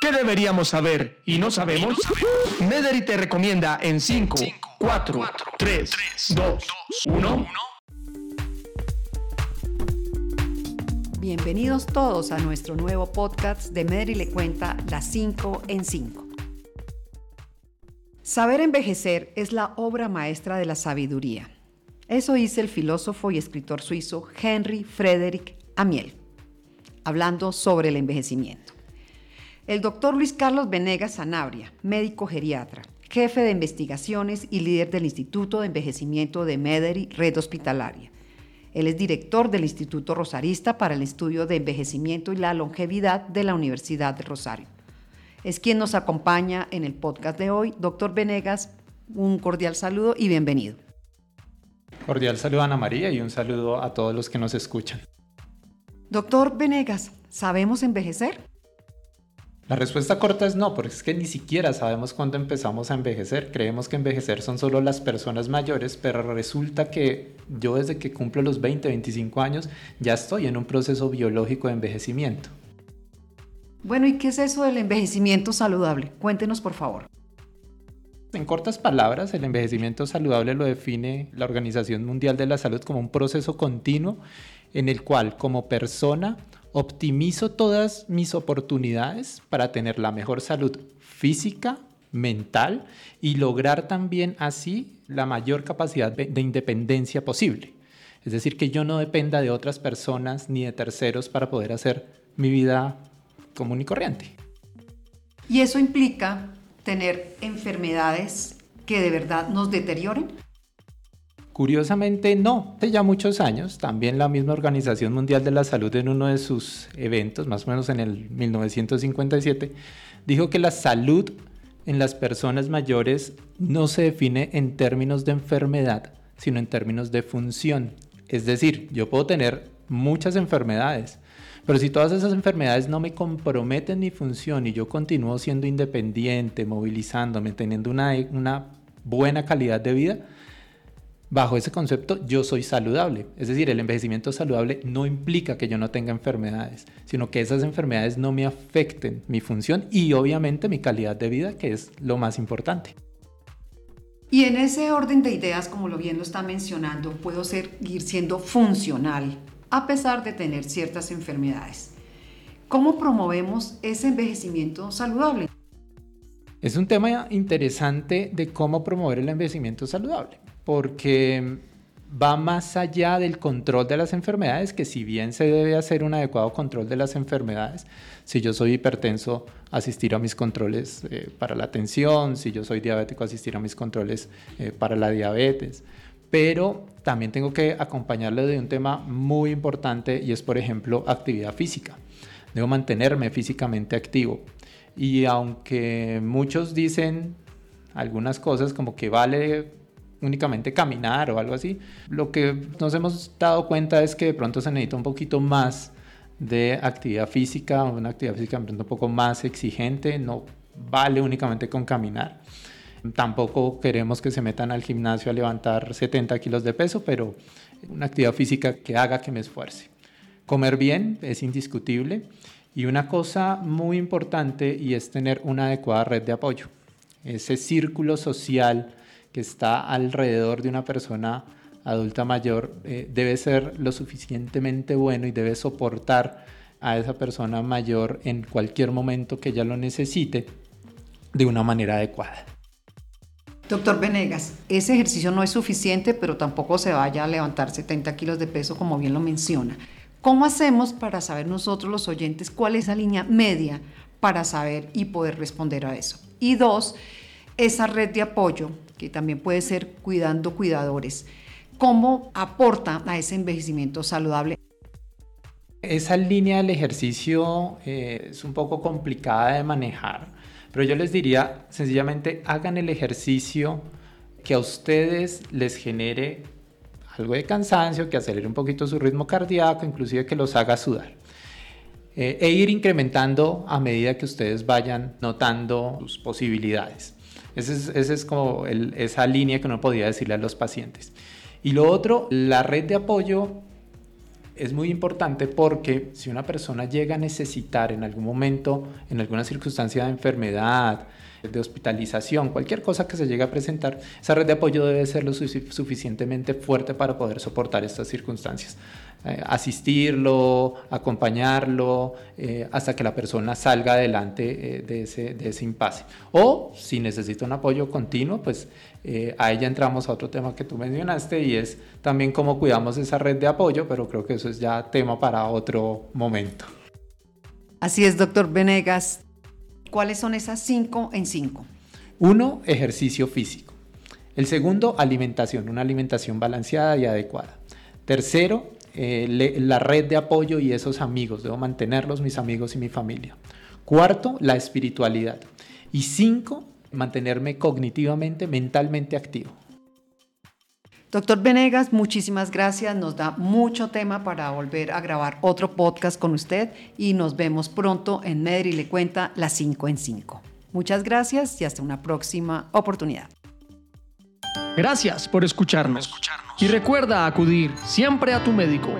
¿Qué deberíamos saber y no sabemos? Mederi te recomienda en 5, 4, 3, 2, 1. Bienvenidos todos a nuestro nuevo podcast de Mederi le cuenta las 5 en 5. Saber envejecer es la obra maestra de la sabiduría. Eso dice el filósofo y escritor suizo Henry Frederick Amiel, hablando sobre el envejecimiento. El doctor Luis Carlos Venegas Sanabria, médico geriatra, jefe de investigaciones y líder del Instituto de Envejecimiento de Mederi Red Hospitalaria. Él es director del Instituto Rosarista para el Estudio de Envejecimiento y la Longevidad de la Universidad de Rosario. Es quien nos acompaña en el podcast de hoy. Doctor Venegas, un cordial saludo y bienvenido. Cordial saludo a Ana María y un saludo a todos los que nos escuchan. Doctor Venegas, ¿sabemos envejecer? La respuesta corta es no, porque es que ni siquiera sabemos cuándo empezamos a envejecer. Creemos que envejecer son solo las personas mayores, pero resulta que yo desde que cumplo los 20, 25 años ya estoy en un proceso biológico de envejecimiento. Bueno, ¿y qué es eso del envejecimiento saludable? Cuéntenos, por favor. En cortas palabras, el envejecimiento saludable lo define la Organización Mundial de la Salud como un proceso continuo en el cual como persona optimizo todas mis oportunidades para tener la mejor salud física, mental y lograr también así la mayor capacidad de independencia posible. Es decir, que yo no dependa de otras personas ni de terceros para poder hacer mi vida común y corriente. ¿Y eso implica tener enfermedades que de verdad nos deterioren? Curiosamente no, hace ya muchos años, también la misma Organización Mundial de la Salud en uno de sus eventos, más o menos en el 1957, dijo que la salud en las personas mayores no se define en términos de enfermedad, sino en términos de función. Es decir, yo puedo tener muchas enfermedades, pero si todas esas enfermedades no me comprometen mi función y yo continúo siendo independiente, movilizándome, teniendo una, una buena calidad de vida, bajo ese concepto yo soy saludable. Es decir, el envejecimiento saludable no implica que yo no tenga enfermedades, sino que esas enfermedades no me afecten mi función y obviamente mi calidad de vida, que es lo más importante. Y en ese orden de ideas, como lo bien lo está mencionando, puedo seguir siendo funcional a pesar de tener ciertas enfermedades. ¿Cómo promovemos ese envejecimiento saludable? Es un tema interesante de cómo promover el envejecimiento saludable porque va más allá del control de las enfermedades, que si bien se debe hacer un adecuado control de las enfermedades, si yo soy hipertenso, asistir a mis controles eh, para la tensión, si yo soy diabético, asistir a mis controles eh, para la diabetes, pero también tengo que acompañarle de un tema muy importante y es, por ejemplo, actividad física. Debo mantenerme físicamente activo. Y aunque muchos dicen algunas cosas como que vale únicamente caminar o algo así. Lo que nos hemos dado cuenta es que de pronto se necesita un poquito más de actividad física, una actividad física un poco más exigente, no vale únicamente con caminar. Tampoco queremos que se metan al gimnasio a levantar 70 kilos de peso, pero una actividad física que haga que me esfuerce. Comer bien es indiscutible y una cosa muy importante y es tener una adecuada red de apoyo. Ese círculo social está alrededor de una persona adulta mayor eh, debe ser lo suficientemente bueno y debe soportar a esa persona mayor en cualquier momento que ella lo necesite de una manera adecuada. Doctor Venegas, ese ejercicio no es suficiente, pero tampoco se vaya a levantar 70 kilos de peso como bien lo menciona. ¿Cómo hacemos para saber nosotros los oyentes cuál es la línea media para saber y poder responder a eso? Y dos, esa red de apoyo que también puede ser cuidando cuidadores. ¿Cómo aporta a ese envejecimiento saludable? Esa línea del ejercicio eh, es un poco complicada de manejar, pero yo les diría sencillamente hagan el ejercicio que a ustedes les genere algo de cansancio, que acelere un poquito su ritmo cardíaco, inclusive que los haga sudar. Eh, e ir incrementando a medida que ustedes vayan notando sus posibilidades. Esa es, como esa línea que uno podía decirle a los pacientes. Y lo otro, la red de apoyo es muy importante porque si una persona llega a necesitar en algún momento, en alguna circunstancia de enfermedad, de hospitalización, cualquier cosa que se llegue a presentar, esa red de apoyo debe ser lo suficientemente fuerte para poder soportar estas circunstancias. Eh, asistirlo, acompañarlo, eh, hasta que la persona salga adelante eh, de, ese, de ese impasse. O si necesita un apoyo continuo, pues ahí ya entramos a otro tema que tú mencionaste y es también cómo cuidamos esa red de apoyo, pero creo que eso es ya tema para otro momento. Así es, doctor Venegas. ¿Cuáles son esas cinco en cinco? Uno, ejercicio físico. El segundo, alimentación, una alimentación balanceada y adecuada. Tercero, eh, la red de apoyo y esos amigos, debo mantenerlos, mis amigos y mi familia. Cuarto, la espiritualidad. Y cinco, mantenerme cognitivamente, mentalmente activo. Doctor Venegas, muchísimas gracias. Nos da mucho tema para volver a grabar otro podcast con usted y nos vemos pronto en Medri le cuenta las 5 en 5. Muchas gracias y hasta una próxima oportunidad. Gracias por escucharnos. Y recuerda acudir siempre a tu médico.